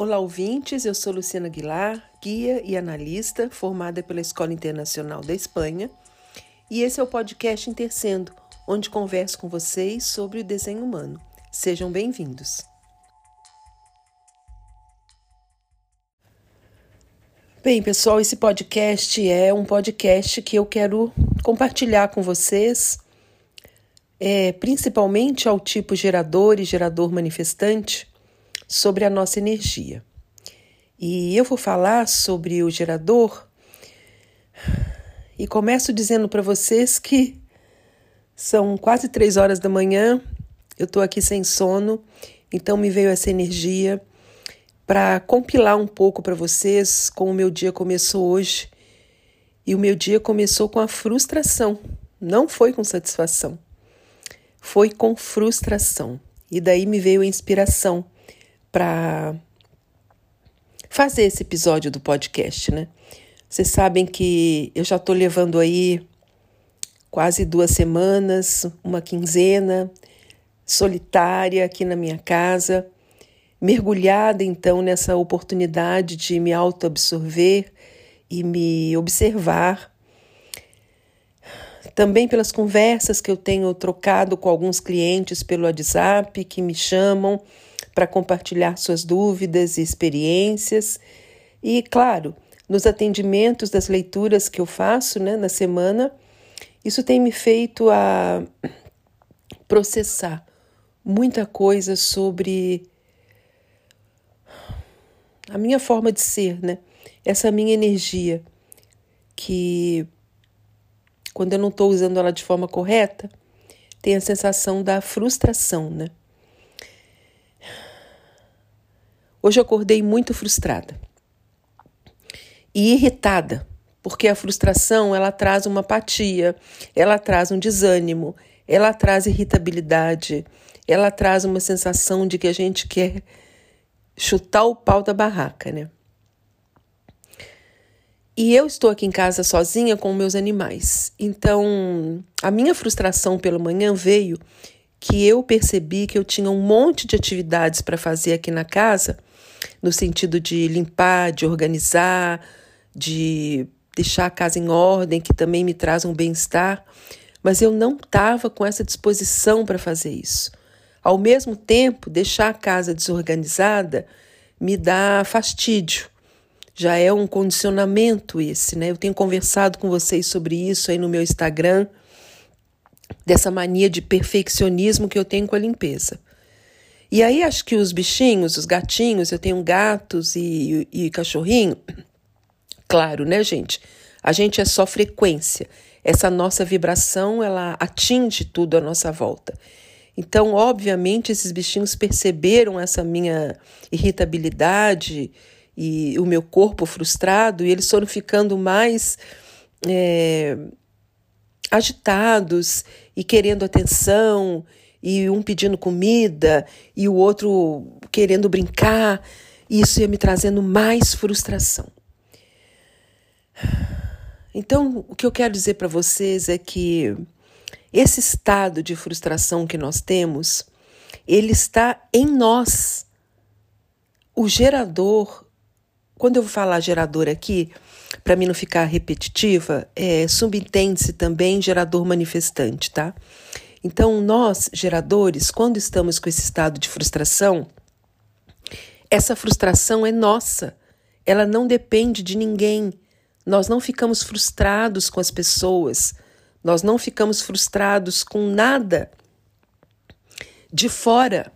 Olá, ouvintes. Eu sou Luciana Aguilar, guia e analista formada pela Escola Internacional da Espanha. E esse é o podcast Intercendo, onde converso com vocês sobre o desenho humano. Sejam bem-vindos. Bem, pessoal, esse podcast é um podcast que eu quero compartilhar com vocês, é, principalmente ao tipo gerador e gerador manifestante sobre a nossa energia. E eu vou falar sobre o gerador e começo dizendo para vocês que são quase três horas da manhã, eu estou aqui sem sono, então me veio essa energia para compilar um pouco para vocês como o meu dia começou hoje. E o meu dia começou com a frustração, não foi com satisfação, foi com frustração. E daí me veio a inspiração para fazer esse episódio do podcast, né? Vocês sabem que eu já estou levando aí quase duas semanas, uma quinzena solitária aqui na minha casa, mergulhada então nessa oportunidade de me autoabsorver e me observar. Também pelas conversas que eu tenho trocado com alguns clientes pelo WhatsApp que me chamam para compartilhar suas dúvidas e experiências. E, claro, nos atendimentos das leituras que eu faço né, na semana, isso tem me feito a processar muita coisa sobre a minha forma de ser, né? Essa minha energia que quando eu não estou usando ela de forma correta, tem a sensação da frustração, né? Hoje eu acordei muito frustrada e irritada, porque a frustração ela traz uma apatia, ela traz um desânimo, ela traz irritabilidade, ela traz uma sensação de que a gente quer chutar o pau da barraca, né? E eu estou aqui em casa sozinha com meus animais. Então, a minha frustração pela manhã veio que eu percebi que eu tinha um monte de atividades para fazer aqui na casa no sentido de limpar, de organizar, de deixar a casa em ordem, que também me traz um bem-estar, mas eu não estava com essa disposição para fazer isso. Ao mesmo tempo, deixar a casa desorganizada me dá fastídio. Já é um condicionamento esse, né? Eu tenho conversado com vocês sobre isso aí no meu Instagram, dessa mania de perfeccionismo que eu tenho com a limpeza. E aí acho que os bichinhos, os gatinhos, eu tenho gatos e, e, e cachorrinho. Claro, né, gente? A gente é só frequência. Essa nossa vibração, ela atinge tudo à nossa volta. Então, obviamente, esses bichinhos perceberam essa minha irritabilidade e o meu corpo frustrado, e eles foram ficando mais é, agitados e querendo atenção e um pedindo comida e o outro querendo brincar. Isso ia me trazendo mais frustração. Então, o que eu quero dizer para vocês é que esse estado de frustração que nós temos, ele está em nós. O gerador, quando eu vou falar gerador aqui, para mim não ficar repetitiva, é, subentende-se também gerador manifestante, tá? Então, nós, geradores, quando estamos com esse estado de frustração, essa frustração é nossa, ela não depende de ninguém. Nós não ficamos frustrados com as pessoas, nós não ficamos frustrados com nada de fora.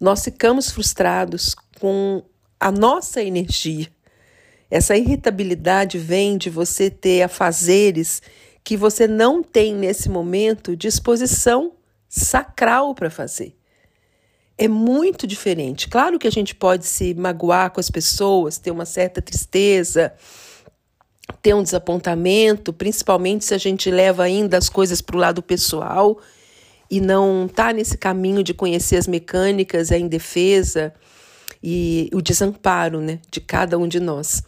Nós ficamos frustrados com a nossa energia. Essa irritabilidade vem de você ter afazeres que você não tem nesse momento disposição sacral para fazer. É muito diferente. Claro que a gente pode se magoar com as pessoas, ter uma certa tristeza, ter um desapontamento, principalmente se a gente leva ainda as coisas para o lado pessoal e não está nesse caminho de conhecer as mecânicas, a indefesa e o desamparo né, de cada um de nós.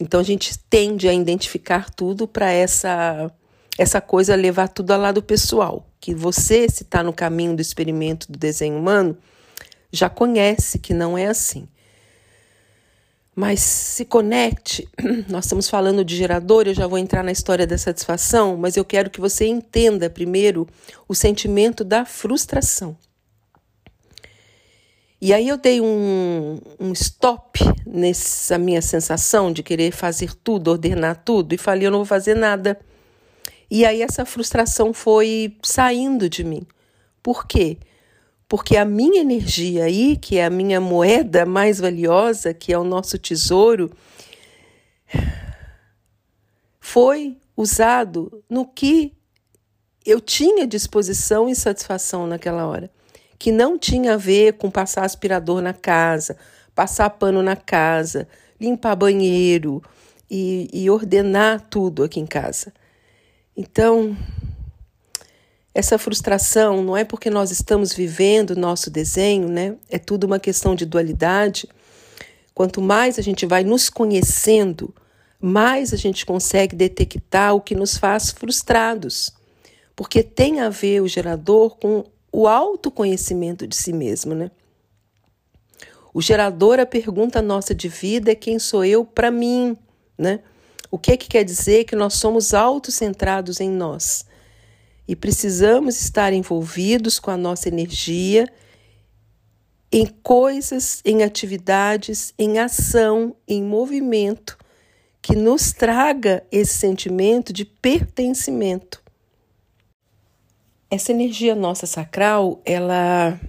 Então a gente tende a identificar tudo para essa essa coisa levar tudo ao lado pessoal, que você, se está no caminho do experimento do desenho humano, já conhece que não é assim. mas se conecte. Nós estamos falando de gerador, eu já vou entrar na história da satisfação, mas eu quero que você entenda primeiro o sentimento da frustração. E aí eu dei um, um stop nessa minha sensação de querer fazer tudo, ordenar tudo, e falei, eu não vou fazer nada. E aí essa frustração foi saindo de mim. Por quê? Porque a minha energia aí, que é a minha moeda mais valiosa, que é o nosso tesouro, foi usado no que eu tinha disposição e satisfação naquela hora que não tinha a ver com passar aspirador na casa, passar pano na casa, limpar banheiro e, e ordenar tudo aqui em casa. Então, essa frustração não é porque nós estamos vivendo nosso desenho, né? É tudo uma questão de dualidade. Quanto mais a gente vai nos conhecendo, mais a gente consegue detectar o que nos faz frustrados. Porque tem a ver o gerador com o autoconhecimento de si mesmo, né? O gerador, a pergunta nossa de vida é quem sou eu para mim, né? O que é que quer dizer que nós somos autocentrados em nós e precisamos estar envolvidos com a nossa energia em coisas, em atividades, em ação, em movimento que nos traga esse sentimento de pertencimento. Essa energia nossa sacral, ela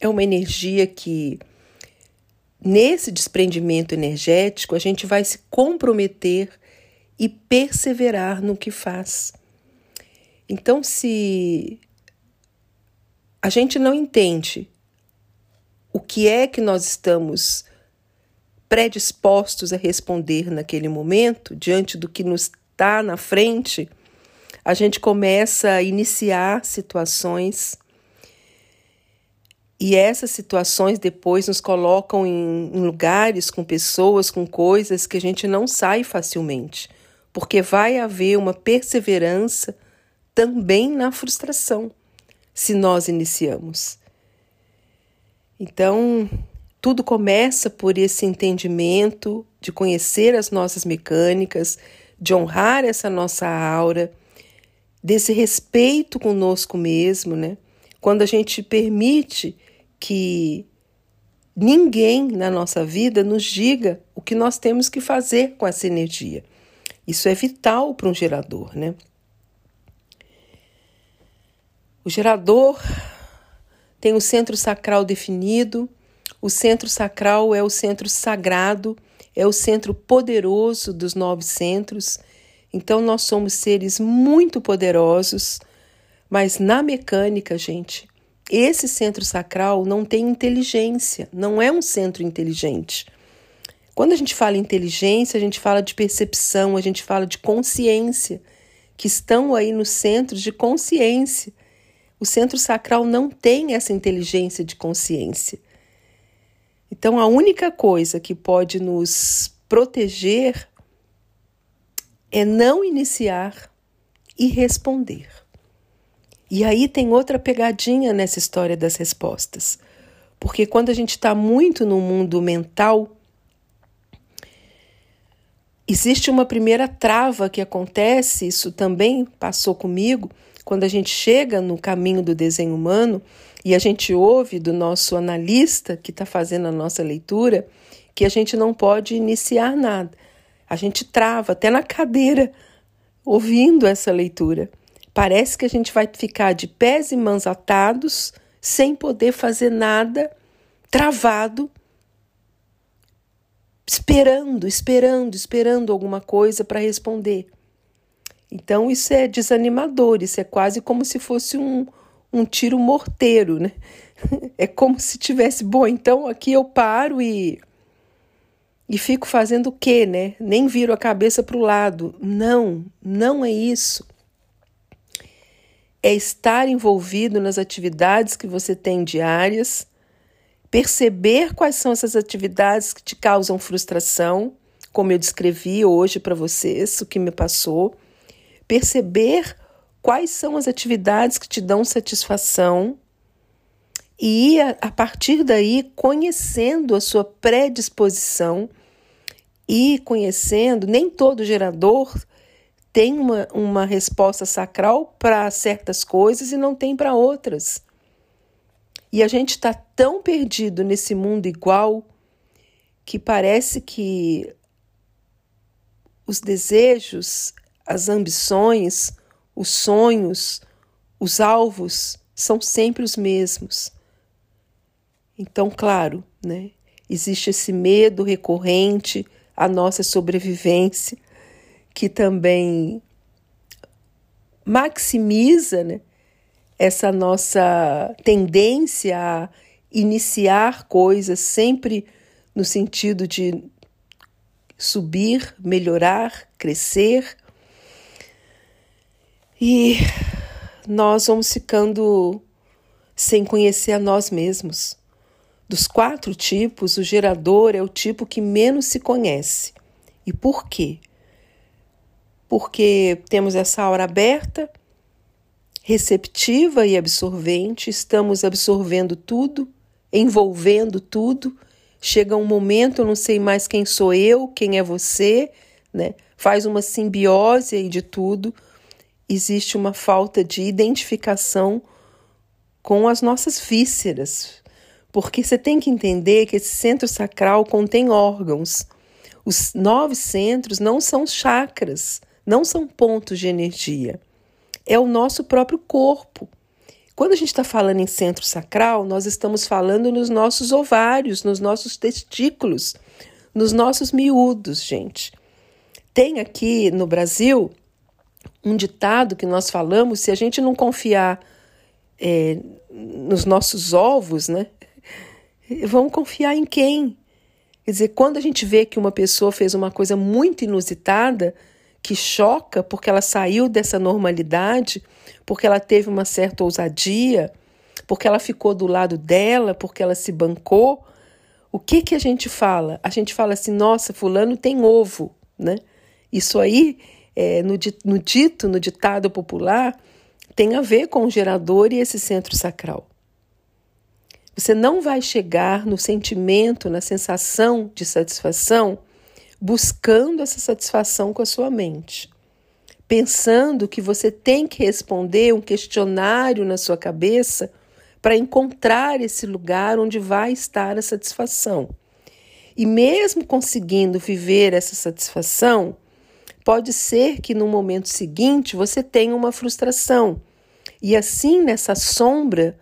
é uma energia que nesse desprendimento energético a gente vai se comprometer e perseverar no que faz. Então, se a gente não entende o que é que nós estamos predispostos a responder naquele momento, diante do que nos está na frente, a gente começa a iniciar situações e essas situações depois nos colocam em, em, lugares com pessoas, com coisas que a gente não sai facilmente, porque vai haver uma perseverança também na frustração, se nós iniciamos. Então, tudo começa por esse entendimento de conhecer as nossas mecânicas, de honrar essa nossa aura desse respeito conosco mesmo, né? Quando a gente permite que ninguém na nossa vida nos diga o que nós temos que fazer com essa energia. Isso é vital para um gerador, né? O gerador tem o centro sacral definido. O centro sacral é o centro sagrado, é o centro poderoso dos nove centros então nós somos seres muito poderosos, mas na mecânica, gente, esse centro sacral não tem inteligência, não é um centro inteligente. Quando a gente fala inteligência, a gente fala de percepção, a gente fala de consciência, que estão aí nos centros de consciência. O centro sacral não tem essa inteligência de consciência. Então, a única coisa que pode nos proteger é não iniciar e responder. E aí tem outra pegadinha nessa história das respostas. Porque quando a gente está muito no mundo mental, existe uma primeira trava que acontece, isso também passou comigo, quando a gente chega no caminho do desenho humano e a gente ouve do nosso analista que está fazendo a nossa leitura que a gente não pode iniciar nada. A gente trava até na cadeira ouvindo essa leitura. Parece que a gente vai ficar de pés e mãos atados, sem poder fazer nada, travado, esperando, esperando, esperando alguma coisa para responder. Então, isso é desanimador, isso é quase como se fosse um, um tiro morteiro, né? É como se tivesse, bom, então aqui eu paro e e fico fazendo o quê, né? Nem viro a cabeça para o lado. Não, não é isso. É estar envolvido nas atividades que você tem diárias, perceber quais são essas atividades que te causam frustração, como eu descrevi hoje para vocês, o que me passou, perceber quais são as atividades que te dão satisfação e a partir daí conhecendo a sua predisposição e conhecendo, nem todo gerador tem uma, uma resposta sacral para certas coisas e não tem para outras. E a gente está tão perdido nesse mundo igual que parece que os desejos, as ambições, os sonhos, os alvos são sempre os mesmos. Então, claro, né, existe esse medo recorrente à nossa sobrevivência, que também maximiza né, essa nossa tendência a iniciar coisas sempre no sentido de subir, melhorar, crescer. E nós vamos ficando sem conhecer a nós mesmos. Dos quatro tipos, o gerador é o tipo que menos se conhece. E por quê? Porque temos essa aura aberta, receptiva e absorvente, estamos absorvendo tudo, envolvendo tudo. Chega um momento, eu não sei mais quem sou eu, quem é você, né? Faz uma simbiose aí de tudo. Existe uma falta de identificação com as nossas vísceras, porque você tem que entender que esse centro sacral contém órgãos. Os nove centros não são chakras, não são pontos de energia. É o nosso próprio corpo. Quando a gente está falando em centro sacral, nós estamos falando nos nossos ovários, nos nossos testículos, nos nossos miúdos, gente. Tem aqui no Brasil um ditado que nós falamos: se a gente não confiar é, nos nossos ovos, né? Vamos confiar em quem? Quer dizer, quando a gente vê que uma pessoa fez uma coisa muito inusitada, que choca porque ela saiu dessa normalidade, porque ela teve uma certa ousadia, porque ela ficou do lado dela, porque ela se bancou, o que que a gente fala? A gente fala assim: nossa, fulano tem ovo, né? Isso aí, é, no, no dito, no ditado popular, tem a ver com o gerador e esse centro sacral. Você não vai chegar no sentimento, na sensação de satisfação, buscando essa satisfação com a sua mente. Pensando que você tem que responder um questionário na sua cabeça para encontrar esse lugar onde vai estar a satisfação. E mesmo conseguindo viver essa satisfação, pode ser que no momento seguinte você tenha uma frustração. E assim, nessa sombra,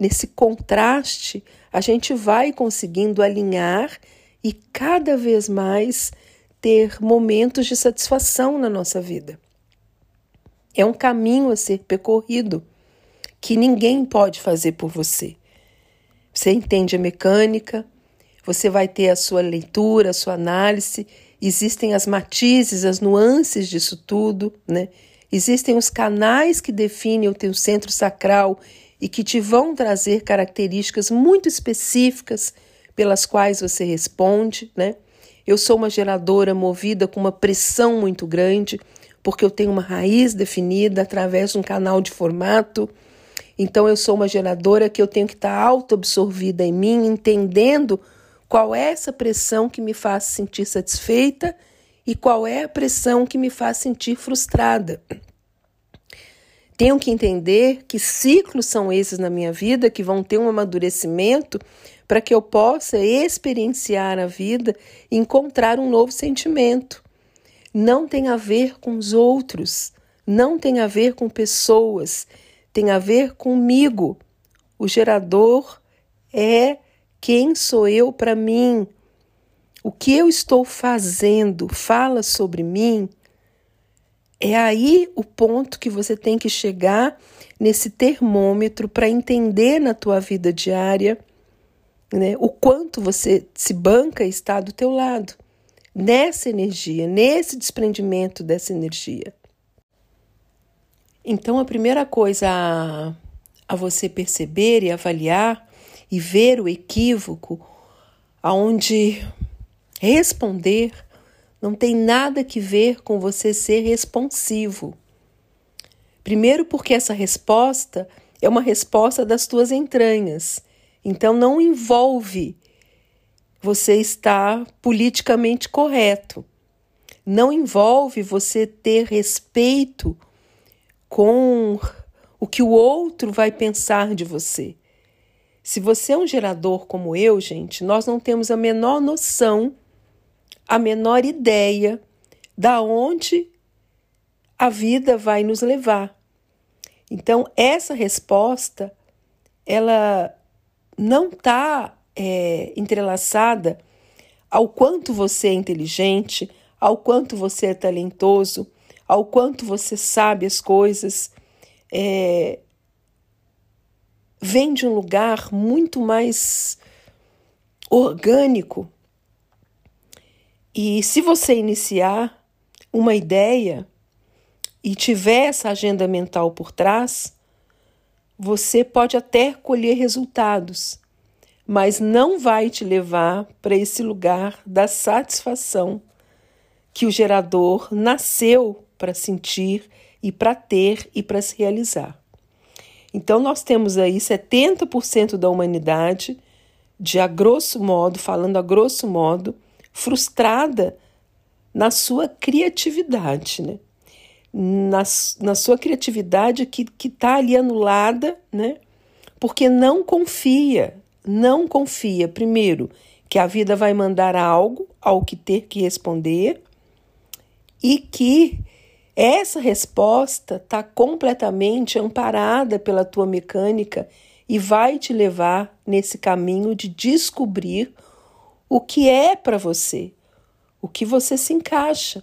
nesse contraste, a gente vai conseguindo alinhar e cada vez mais ter momentos de satisfação na nossa vida. É um caminho a ser percorrido que ninguém pode fazer por você. Você entende a mecânica, você vai ter a sua leitura, a sua análise, existem as matizes, as nuances disso tudo, né? Existem os canais que definem o teu centro sacral e que te vão trazer características muito específicas pelas quais você responde, né? Eu sou uma geradora movida com uma pressão muito grande, porque eu tenho uma raiz definida através de um canal de formato. Então eu sou uma geradora que eu tenho que estar auto-absorvida em mim, entendendo qual é essa pressão que me faz sentir satisfeita e qual é a pressão que me faz sentir frustrada. Tenho que entender que ciclos são esses na minha vida que vão ter um amadurecimento para que eu possa experienciar a vida e encontrar um novo sentimento. Não tem a ver com os outros, não tem a ver com pessoas, tem a ver comigo. O gerador é quem sou eu para mim. O que eu estou fazendo fala sobre mim é aí o ponto que você tem que chegar nesse termômetro para entender na tua vida diária né, o quanto você se banca está do teu lado nessa energia, nesse desprendimento dessa energia. Então a primeira coisa a, a você perceber e avaliar e ver o equívoco aonde responder não tem nada que ver com você ser responsivo. Primeiro, porque essa resposta é uma resposta das tuas entranhas, então não envolve você está politicamente correto. Não envolve você ter respeito com o que o outro vai pensar de você. Se você é um gerador como eu, gente, nós não temos a menor noção, a menor ideia da onde a vida vai nos levar. Então, essa resposta, ela não está é, entrelaçada ao quanto você é inteligente, ao quanto você é talentoso, ao quanto você sabe as coisas. É, vem de um lugar muito mais orgânico. E se você iniciar uma ideia e tiver essa agenda mental por trás, você pode até colher resultados, mas não vai te levar para esse lugar da satisfação que o gerador nasceu para sentir e para ter e para se realizar. Então, nós temos aí 70% da humanidade, de a grosso modo, falando a grosso modo, frustrada na sua criatividade, né? Na, na sua criatividade que está ali anulada, né? Porque não confia, não confia, primeiro, que a vida vai mandar algo ao que ter que responder e que essa resposta está completamente amparada pela tua mecânica e vai te levar nesse caminho de descobrir o que é para você, o que você se encaixa.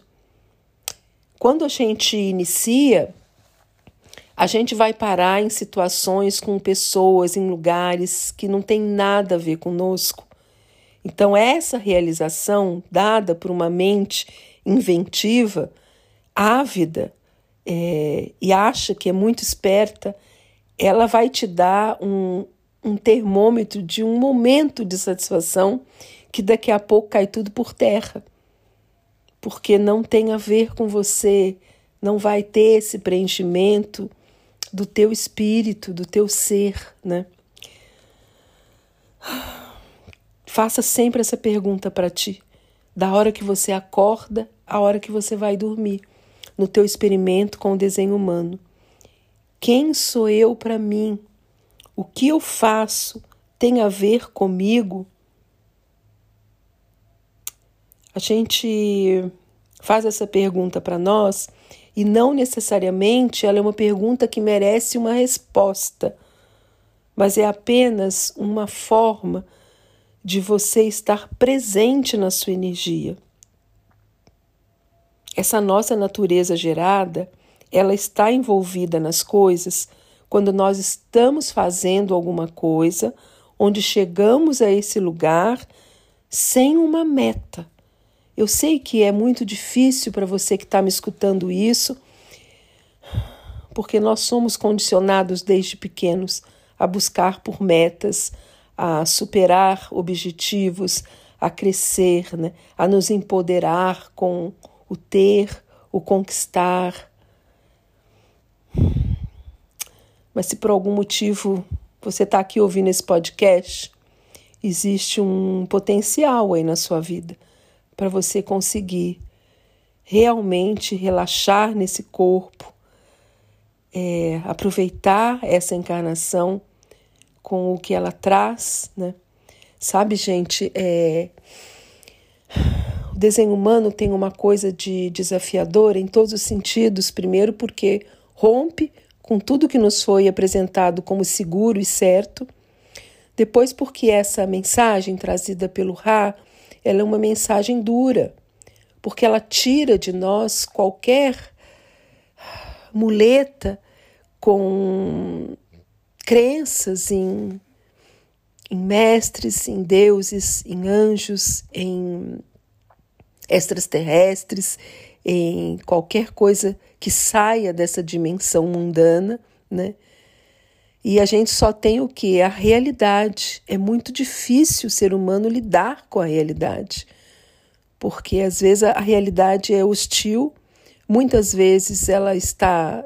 Quando a gente inicia, a gente vai parar em situações com pessoas, em lugares que não tem nada a ver conosco. Então, essa realização dada por uma mente inventiva ávida é, e acha que é muito esperta, ela vai te dar um, um termômetro de um momento de satisfação que daqui a pouco cai tudo por terra. Porque não tem a ver com você, não vai ter esse preenchimento do teu espírito, do teu ser, né? Faça sempre essa pergunta para ti, da hora que você acorda à hora que você vai dormir no teu experimento com o desenho humano. Quem sou eu para mim? O que eu faço tem a ver comigo? A gente faz essa pergunta para nós e não necessariamente ela é uma pergunta que merece uma resposta, mas é apenas uma forma de você estar presente na sua energia essa nossa natureza gerada, ela está envolvida nas coisas quando nós estamos fazendo alguma coisa, onde chegamos a esse lugar sem uma meta. Eu sei que é muito difícil para você que está me escutando isso, porque nós somos condicionados desde pequenos a buscar por metas, a superar objetivos, a crescer, né? a nos empoderar com o ter, o conquistar. Mas se por algum motivo você está aqui ouvindo esse podcast, existe um potencial aí na sua vida para você conseguir realmente relaxar nesse corpo, é, aproveitar essa encarnação com o que ela traz, né? Sabe, gente, é, o desenho humano tem uma coisa de desafiador em todos os sentidos, primeiro porque rompe com tudo que nos foi apresentado como seguro e certo. Depois porque essa mensagem trazida pelo Ra, ela é uma mensagem dura, porque ela tira de nós qualquer muleta com crenças em, em mestres, em deuses, em anjos, em extraterrestres, em qualquer coisa que saia dessa dimensão mundana, né? E a gente só tem o que? A realidade. É muito difícil o ser humano lidar com a realidade, porque às vezes a realidade é hostil, muitas vezes ela está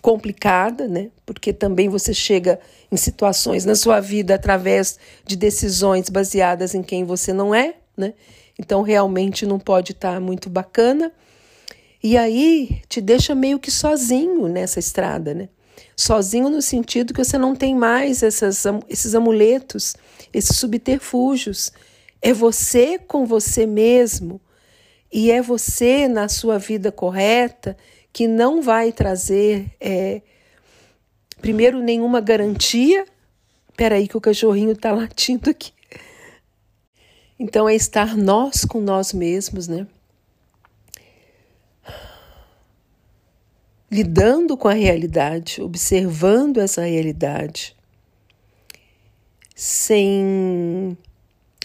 complicada, né? Porque também você chega em situações na sua vida através de decisões baseadas em quem você não é, né? Então realmente não pode estar tá muito bacana. E aí te deixa meio que sozinho nessa estrada, né? Sozinho no sentido que você não tem mais essas, esses amuletos, esses subterfúgios. É você com você mesmo e é você na sua vida correta que não vai trazer, é, primeiro, nenhuma garantia. Peraí, que o cachorrinho está latindo aqui. Então, é estar nós com nós mesmos, né? Lidando com a realidade, observando essa realidade, sem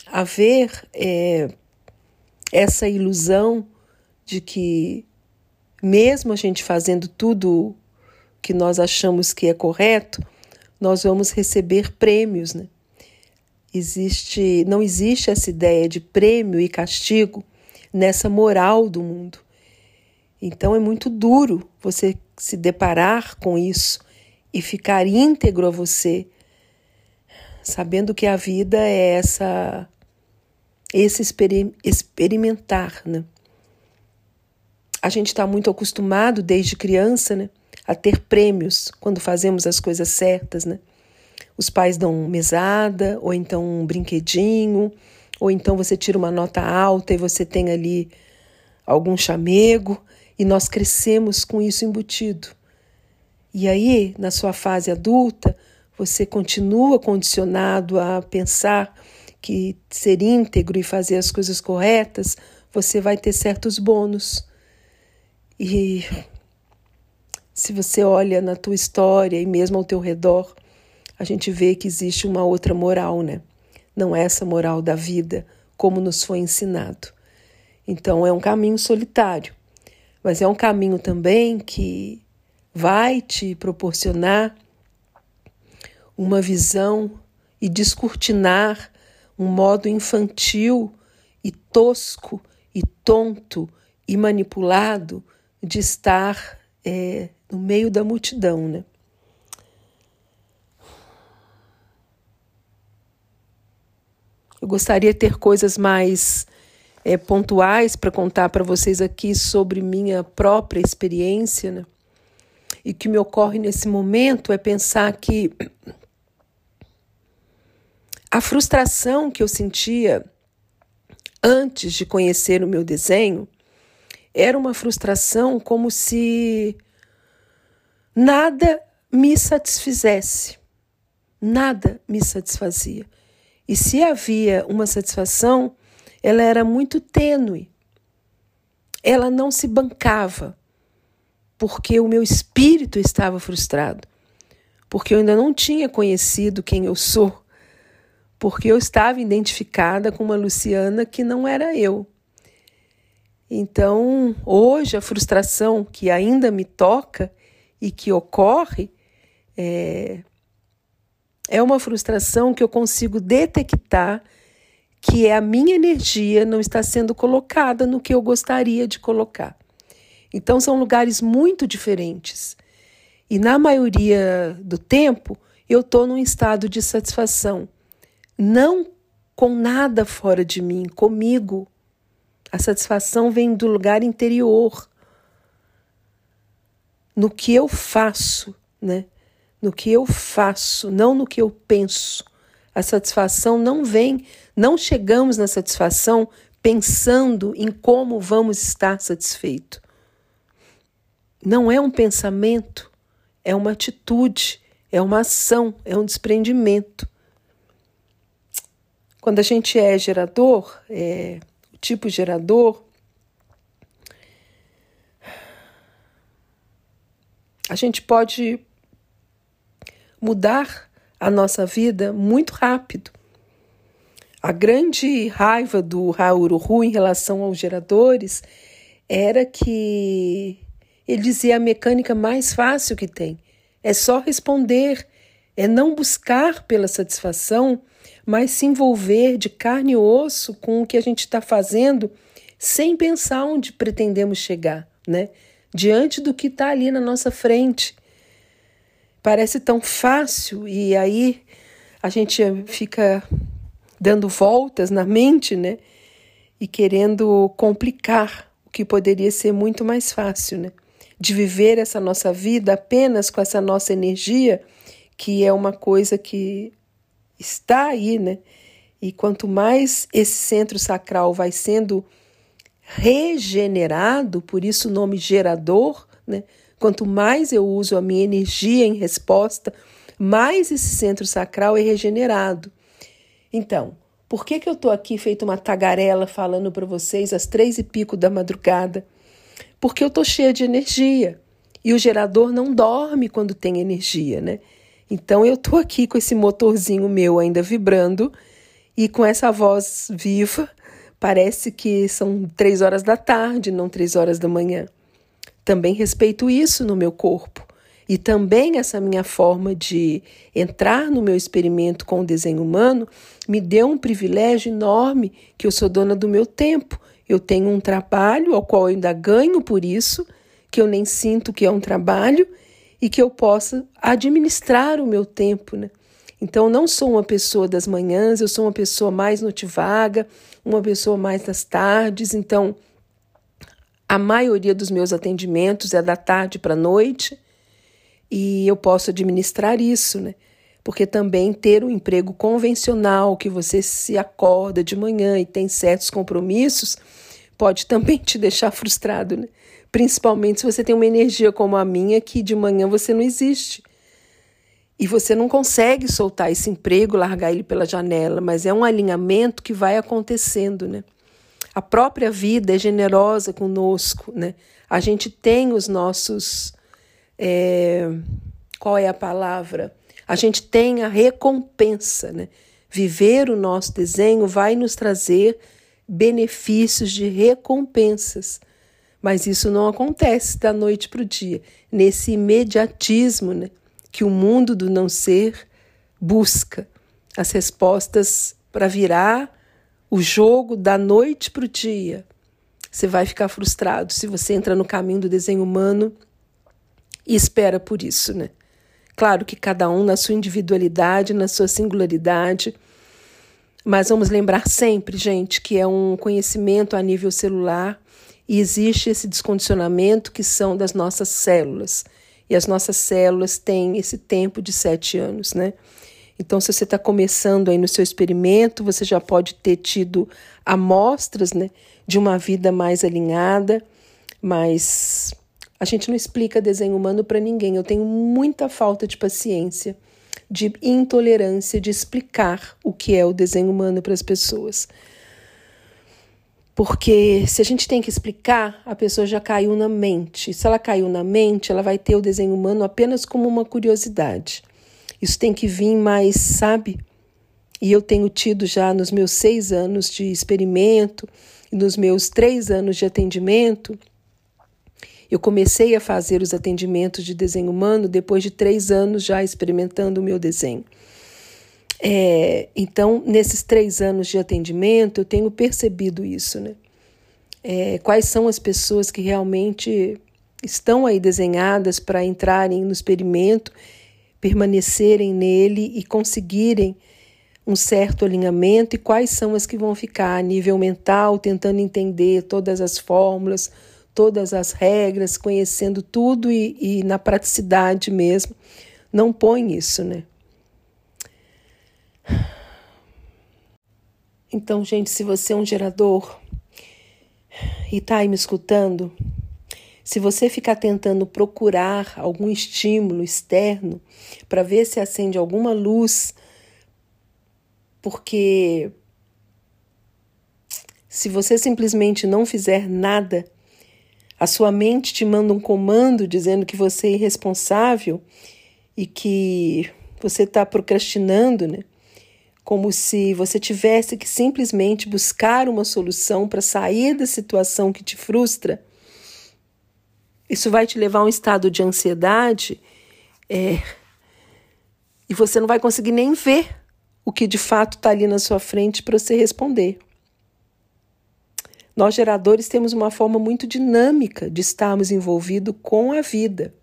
haver é, essa ilusão de que mesmo a gente fazendo tudo que nós achamos que é correto, nós vamos receber prêmios, né? Existe, não existe essa ideia de prêmio e castigo nessa moral do mundo. Então é muito duro você se deparar com isso e ficar íntegro a você, sabendo que a vida é essa esse experimentar, né? A gente está muito acostumado desde criança, né, a ter prêmios quando fazemos as coisas certas, né? Os pais dão mesada, ou então um brinquedinho, ou então você tira uma nota alta e você tem ali algum chamego, e nós crescemos com isso embutido. E aí, na sua fase adulta, você continua condicionado a pensar que ser íntegro e fazer as coisas corretas, você vai ter certos bônus. E se você olha na tua história e mesmo ao teu redor, a gente vê que existe uma outra moral, né? Não é essa moral da vida como nos foi ensinado. Então é um caminho solitário, mas é um caminho também que vai te proporcionar uma visão e descortinar um modo infantil e tosco e tonto e manipulado de estar é, no meio da multidão, né? Eu gostaria de ter coisas mais é, pontuais para contar para vocês aqui sobre minha própria experiência, né? E o que me ocorre nesse momento é pensar que a frustração que eu sentia antes de conhecer o meu desenho era uma frustração como se nada me satisfizesse. Nada me satisfazia. E se havia uma satisfação, ela era muito tênue. Ela não se bancava, porque o meu espírito estava frustrado, porque eu ainda não tinha conhecido quem eu sou, porque eu estava identificada com uma Luciana que não era eu. Então, hoje, a frustração que ainda me toca e que ocorre é, é uma frustração que eu consigo detectar que é a minha energia não está sendo colocada no que eu gostaria de colocar. Então, são lugares muito diferentes. E na maioria do tempo, eu estou num estado de satisfação, não com nada fora de mim, comigo. A satisfação vem do lugar interior, no que eu faço, né? No que eu faço, não no que eu penso. A satisfação não vem, não chegamos na satisfação pensando em como vamos estar satisfeito. Não é um pensamento, é uma atitude, é uma ação, é um desprendimento. Quando a gente é gerador, é, tipo gerador, a gente pode mudar a nossa vida muito rápido. A grande raiva do Raul em relação aos geradores era que ele dizia a mecânica mais fácil que tem. É só responder, é não buscar pela satisfação mas se envolver de carne e osso com o que a gente está fazendo sem pensar onde pretendemos chegar, né? Diante do que está ali na nossa frente. parece tão fácil e aí a gente fica dando voltas na mente, né? E querendo complicar o que poderia ser muito mais fácil, né? De viver essa nossa vida apenas com essa nossa energia, que é uma coisa que está aí, né? E quanto mais esse centro sacral vai sendo regenerado, por isso o nome gerador, né? Quanto mais eu uso a minha energia em resposta, mais esse centro sacral é regenerado. Então, por que, que eu estou aqui feito uma tagarela falando para vocês às três e pico da madrugada? Porque eu estou cheia de energia. E o gerador não dorme quando tem energia, né? Então eu estou aqui com esse motorzinho meu ainda vibrando e com essa voz viva. Parece que são três horas da tarde, não três horas da manhã. Também respeito isso no meu corpo. E também essa minha forma de entrar no meu experimento com o desenho humano me deu um privilégio enorme que eu sou dona do meu tempo. Eu tenho um trabalho ao qual eu ainda ganho por isso, que eu nem sinto que é um trabalho e que eu possa administrar o meu tempo, né? Então, não sou uma pessoa das manhãs, eu sou uma pessoa mais notivaga, uma pessoa mais das tardes. Então, a maioria dos meus atendimentos é da tarde para a noite e eu posso administrar isso, né? Porque também ter um emprego convencional, que você se acorda de manhã e tem certos compromissos, pode também te deixar frustrado, né? Principalmente se você tem uma energia como a minha, que de manhã você não existe. E você não consegue soltar esse emprego, largar ele pela janela, mas é um alinhamento que vai acontecendo, né? A própria vida é generosa conosco, né? A gente tem os nossos é, qual é a palavra? A gente tem a recompensa, né? Viver o nosso desenho vai nos trazer benefícios de recompensas. Mas isso não acontece da noite para o dia, nesse imediatismo né, que o mundo do não ser busca. As respostas para virar o jogo da noite para o dia. Você vai ficar frustrado se você entra no caminho do desenho humano e espera por isso, né? Claro que cada um na sua individualidade, na sua singularidade, mas vamos lembrar sempre, gente, que é um conhecimento a nível celular e existe esse descondicionamento que são das nossas células. E as nossas células têm esse tempo de sete anos, né? Então, se você está começando aí no seu experimento, você já pode ter tido amostras né, de uma vida mais alinhada, mais a gente não explica desenho humano para ninguém. Eu tenho muita falta de paciência, de intolerância de explicar o que é o desenho humano para as pessoas. Porque se a gente tem que explicar, a pessoa já caiu na mente. Se ela caiu na mente, ela vai ter o desenho humano apenas como uma curiosidade. Isso tem que vir mais, sabe? E eu tenho tido já nos meus seis anos de experimento, e nos meus três anos de atendimento, eu comecei a fazer os atendimentos de desenho humano depois de três anos já experimentando o meu desenho. É, então, nesses três anos de atendimento, eu tenho percebido isso, né? É, quais são as pessoas que realmente estão aí desenhadas para entrarem no experimento, permanecerem nele e conseguirem um certo alinhamento, e quais são as que vão ficar a nível mental, tentando entender todas as fórmulas, todas as regras, conhecendo tudo e, e na praticidade mesmo. Não põe isso, né? Então, gente, se você é um gerador e está aí me escutando, se você ficar tentando procurar algum estímulo externo para ver se acende alguma luz, porque se você simplesmente não fizer nada, a sua mente te manda um comando dizendo que você é irresponsável e que você está procrastinando, né? Como se você tivesse que simplesmente buscar uma solução para sair da situação que te frustra. Isso vai te levar a um estado de ansiedade é, e você não vai conseguir nem ver o que de fato está ali na sua frente para você responder. Nós, geradores, temos uma forma muito dinâmica de estarmos envolvidos com a vida.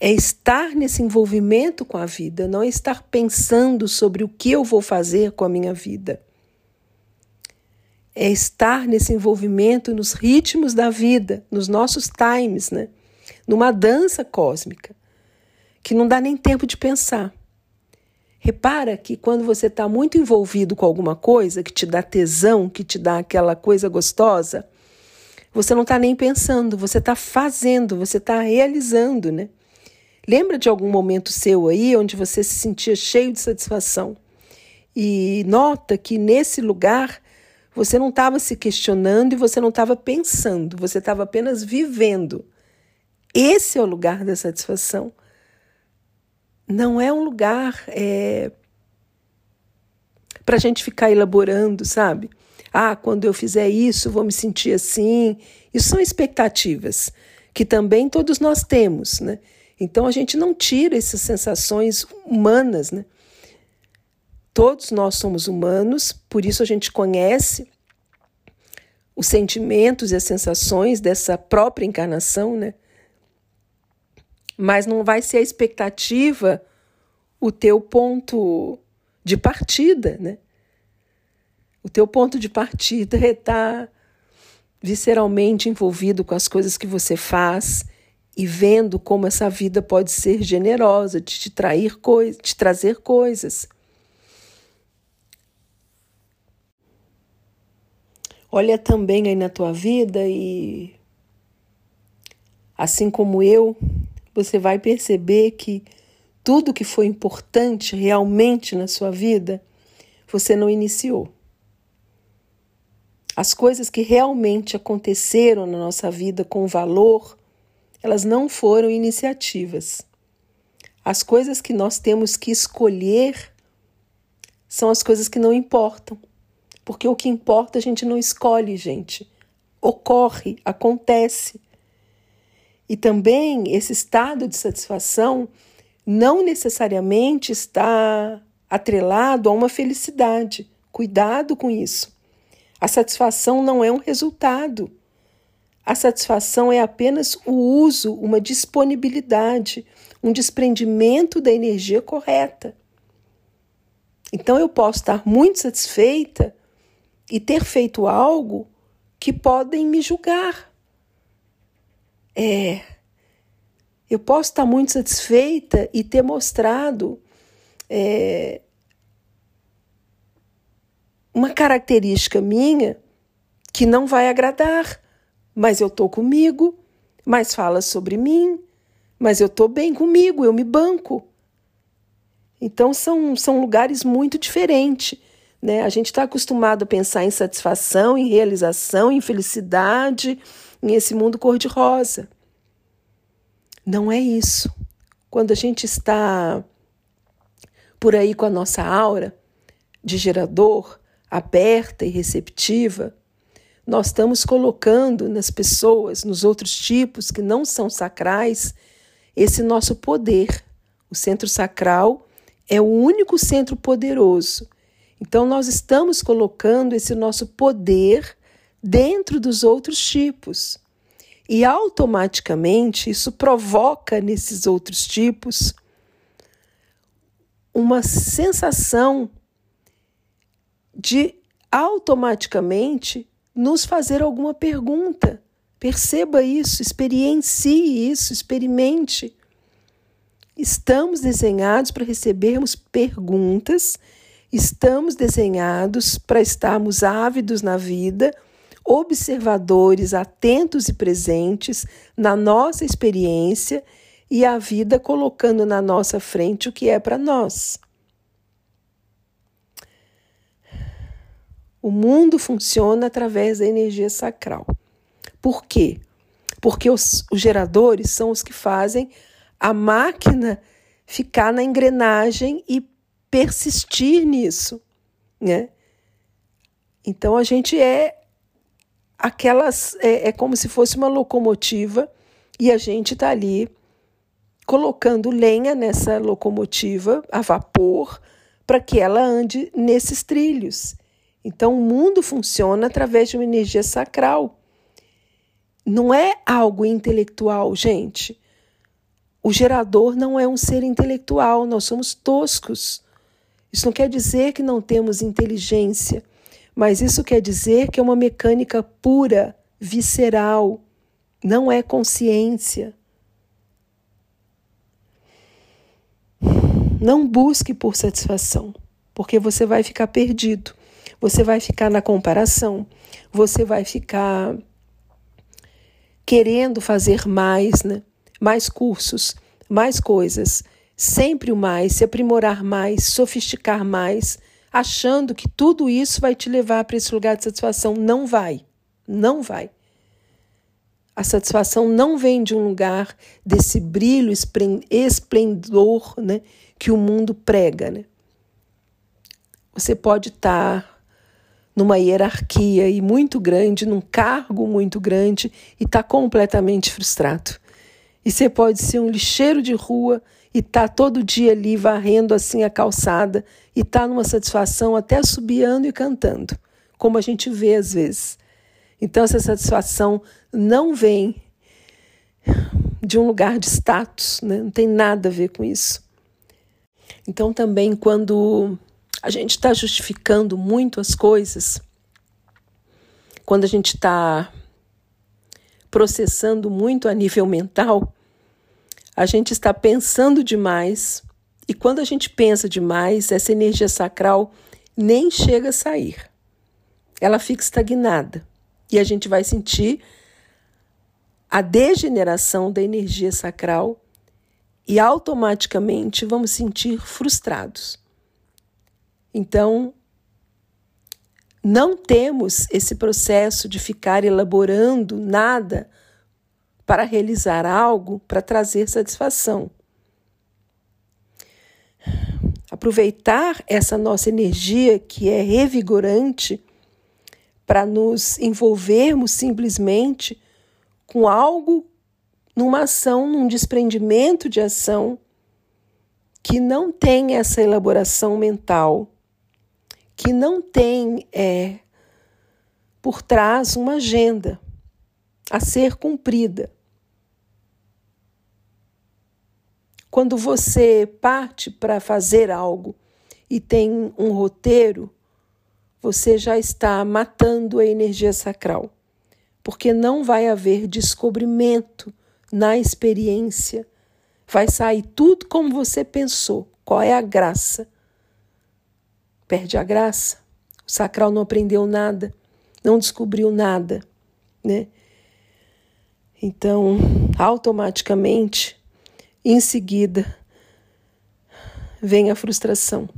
é estar nesse envolvimento com a vida, não é estar pensando sobre o que eu vou fazer com a minha vida. É estar nesse envolvimento nos ritmos da vida, nos nossos times, né? Numa dança cósmica, que não dá nem tempo de pensar. Repara que quando você está muito envolvido com alguma coisa que te dá tesão, que te dá aquela coisa gostosa, você não está nem pensando, você está fazendo, você está realizando, né? Lembra de algum momento seu aí onde você se sentia cheio de satisfação? E nota que nesse lugar você não estava se questionando e você não estava pensando, você estava apenas vivendo. Esse é o lugar da satisfação. Não é um lugar é, para a gente ficar elaborando, sabe? Ah, quando eu fizer isso, vou me sentir assim. Isso são expectativas que também todos nós temos, né? Então a gente não tira essas sensações humanas, né? Todos nós somos humanos, por isso a gente conhece os sentimentos e as sensações dessa própria encarnação, né? Mas não vai ser a expectativa o teu ponto de partida, né? O teu ponto de partida é estar visceralmente envolvido com as coisas que você faz e vendo como essa vida pode ser generosa, de te, trair coi te trazer coisas. Olha também aí na tua vida e, assim como eu, você vai perceber que tudo que foi importante realmente na sua vida, você não iniciou. As coisas que realmente aconteceram na nossa vida com valor, elas não foram iniciativas. As coisas que nós temos que escolher são as coisas que não importam. Porque o que importa a gente não escolhe, gente. Ocorre, acontece. E também esse estado de satisfação não necessariamente está atrelado a uma felicidade. Cuidado com isso. A satisfação não é um resultado. A satisfação é apenas o uso, uma disponibilidade, um desprendimento da energia correta. Então eu posso estar muito satisfeita e ter feito algo que podem me julgar. É. Eu posso estar muito satisfeita e ter mostrado é, uma característica minha que não vai agradar, mas eu tô comigo, mas fala sobre mim, mas eu tô bem comigo, eu me banco. Então são, são lugares muito diferentes. Né? A gente está acostumado a pensar em satisfação, em realização, em felicidade, em esse mundo cor-de-rosa. Não é isso. Quando a gente está por aí com a nossa aura de gerador, aberta e receptiva, nós estamos colocando nas pessoas, nos outros tipos que não são sacrais, esse nosso poder. O centro sacral é o único centro poderoso. Então, nós estamos colocando esse nosso poder dentro dos outros tipos. E automaticamente isso provoca nesses outros tipos uma sensação de automaticamente nos fazer alguma pergunta. Perceba isso, experiencie isso, experimente. Estamos desenhados para recebermos perguntas, estamos desenhados para estarmos ávidos na vida, observadores, atentos e presentes na nossa experiência e a vida colocando na nossa frente o que é para nós. O mundo funciona através da energia sacral. Por quê? Porque os, os geradores são os que fazem a máquina ficar na engrenagem e persistir nisso, né? Então a gente é aquelas é, é como se fosse uma locomotiva e a gente está ali colocando lenha nessa locomotiva a vapor para que ela ande nesses trilhos. Então, o mundo funciona através de uma energia sacral. Não é algo intelectual, gente. o gerador não é um ser intelectual, nós somos toscos. Isso não quer dizer que não temos inteligência, mas isso quer dizer que é uma mecânica pura, visceral, não é consciência. Não busque por satisfação, porque você vai ficar perdido, você vai ficar na comparação, você vai ficar querendo fazer mais, né? mais cursos, mais coisas, sempre o mais, se aprimorar mais, sofisticar mais, achando que tudo isso vai te levar para esse lugar de satisfação. Não vai, não vai. A satisfação não vem de um lugar desse brilho, esplendor né, que o mundo prega. Né? Você pode estar numa hierarquia e muito grande, num cargo muito grande e está completamente frustrado. E você pode ser um lixeiro de rua e tá todo dia ali varrendo assim a calçada e tá numa satisfação até subiando e cantando, como a gente vê às vezes. Então essa satisfação não vem de um lugar de status, né? não tem nada a ver com isso. Então também quando a gente está justificando muito as coisas, quando a gente está processando muito a nível mental, a gente está pensando demais e quando a gente pensa demais, essa energia sacral nem chega a sair. Ela fica estagnada e a gente vai sentir a degeneração da energia sacral e automaticamente vamos sentir frustrados. Então, não temos esse processo de ficar elaborando nada para realizar algo para trazer satisfação. Aproveitar essa nossa energia que é revigorante para nos envolvermos simplesmente com algo, numa ação, num desprendimento de ação que não tem essa elaboração mental que não tem é, por trás uma agenda a ser cumprida. Quando você parte para fazer algo e tem um roteiro, você já está matando a energia sacral, porque não vai haver descobrimento na experiência. Vai sair tudo como você pensou. Qual é a graça? perde a graça. O sacral não aprendeu nada, não descobriu nada, né? Então, automaticamente, em seguida, vem a frustração.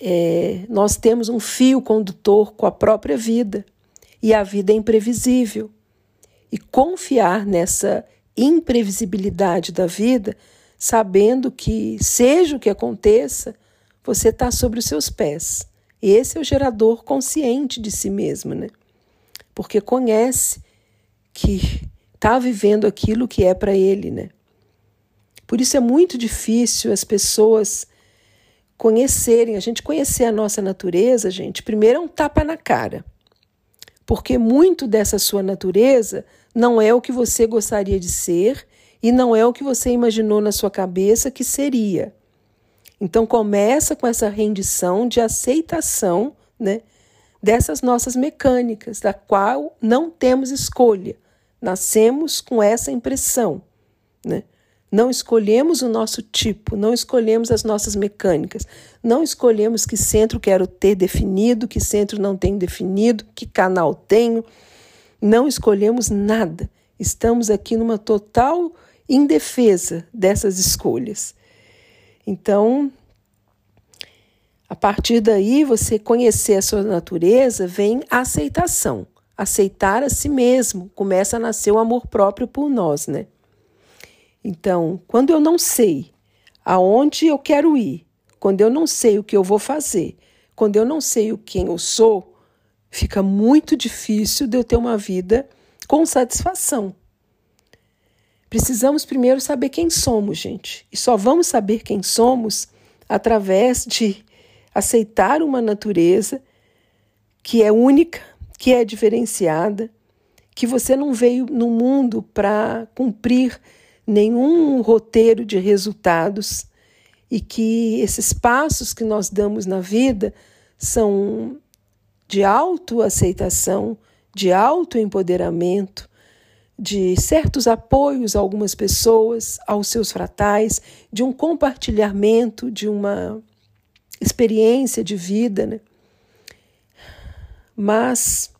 É, nós temos um fio condutor com a própria vida e a vida é imprevisível. E confiar nessa imprevisibilidade da vida, sabendo que, seja o que aconteça, você está sobre os seus pés. Esse é o gerador consciente de si mesmo, né? Porque conhece que está vivendo aquilo que é para ele, né? Por isso é muito difícil as pessoas conhecerem, a gente conhecer a nossa natureza, gente, primeiro é um tapa na cara. Porque muito dessa sua natureza não é o que você gostaria de ser e não é o que você imaginou na sua cabeça que seria. Então começa com essa rendição de aceitação, né, dessas nossas mecânicas, da qual não temos escolha. Nascemos com essa impressão, né? Não escolhemos o nosso tipo, não escolhemos as nossas mecânicas, não escolhemos que centro quero ter definido, que centro não tenho definido, que canal tenho. Não escolhemos nada. Estamos aqui numa total indefesa dessas escolhas. Então, a partir daí, você conhecer a sua natureza, vem a aceitação. Aceitar a si mesmo, começa a nascer o amor próprio por nós, né? Então, quando eu não sei aonde eu quero ir, quando eu não sei o que eu vou fazer, quando eu não sei o quem eu sou, fica muito difícil de eu ter uma vida com satisfação. Precisamos primeiro saber quem somos, gente. E só vamos saber quem somos através de aceitar uma natureza que é única, que é diferenciada, que você não veio no mundo para cumprir nenhum roteiro de resultados e que esses passos que nós damos na vida são de autoaceitação, de autoempoderamento, de certos apoios a algumas pessoas, aos seus fratais, de um compartilhamento, de uma experiência de vida, né? Mas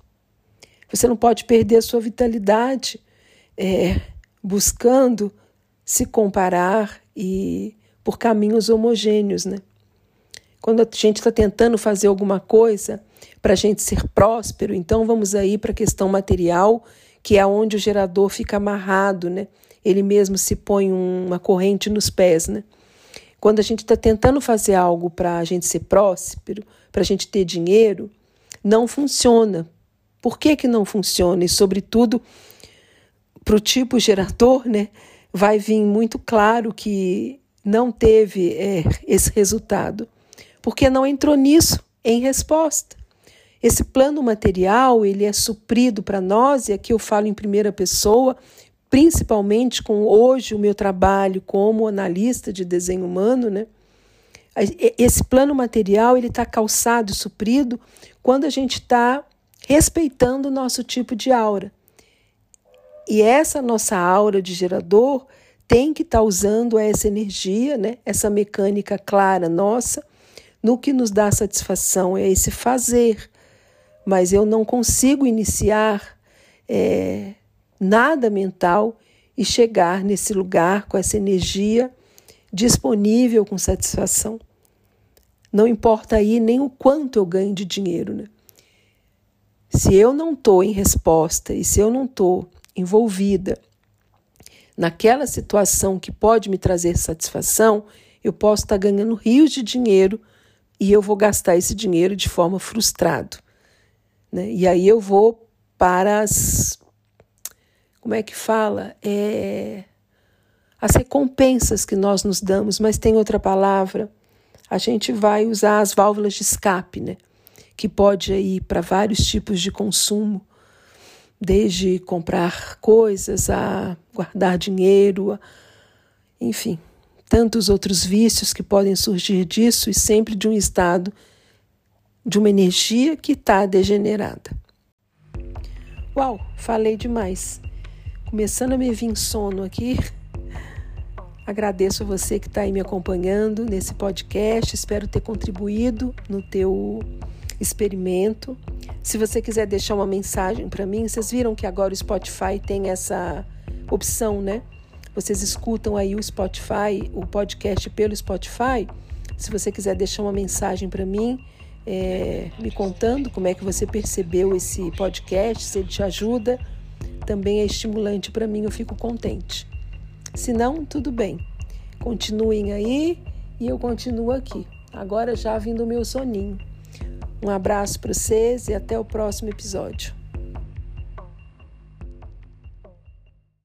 você não pode perder a sua vitalidade é, buscando se comparar e por caminhos homogêneos, né? Quando a gente está tentando fazer alguma coisa para a gente ser próspero, então vamos aí para a questão material, que é onde o gerador fica amarrado, né? Ele mesmo se põe uma corrente nos pés, né? Quando a gente está tentando fazer algo para a gente ser próspero, para a gente ter dinheiro, não funciona. Por que, que não funciona? E, sobretudo, para o tipo gerador, né, vai vir muito claro que não teve é, esse resultado, porque não entrou nisso em resposta. Esse plano material ele é suprido para nós, e aqui eu falo em primeira pessoa, principalmente com hoje o meu trabalho como analista de desenho humano, né? Esse plano material ele está calçado e suprido quando a gente está respeitando o nosso tipo de aura. E essa nossa aura de gerador tem que estar tá usando essa energia, né? essa mecânica clara nossa, no que nos dá satisfação, é esse fazer. Mas eu não consigo iniciar é, nada mental e chegar nesse lugar com essa energia disponível com satisfação. Não importa aí nem o quanto eu ganho de dinheiro, né? Se eu não estou em resposta e se eu não estou envolvida naquela situação que pode me trazer satisfação, eu posso estar tá ganhando rios de dinheiro e eu vou gastar esse dinheiro de forma frustrada. Né? E aí eu vou para as. Como é que fala? É, as recompensas que nós nos damos, mas tem outra palavra. A gente vai usar as válvulas de escape, né? que pode ir para vários tipos de consumo, desde comprar coisas a guardar dinheiro, a, enfim, tantos outros vícios que podem surgir disso e sempre de um estado de uma energia que está degenerada. Uau, falei demais. Começando a me vir sono aqui. Agradeço você que está aí me acompanhando nesse podcast. Espero ter contribuído no teu experimento. Se você quiser deixar uma mensagem para mim, vocês viram que agora o Spotify tem essa opção, né? Vocês escutam aí o Spotify, o podcast pelo Spotify. Se você quiser deixar uma mensagem para mim, é, me contando como é que você percebeu esse podcast, se ele te ajuda, também é estimulante para mim, eu fico contente. Se não, tudo bem. Continuem aí e eu continuo aqui. Agora já vindo o meu soninho. Um abraço para vocês e até o próximo episódio.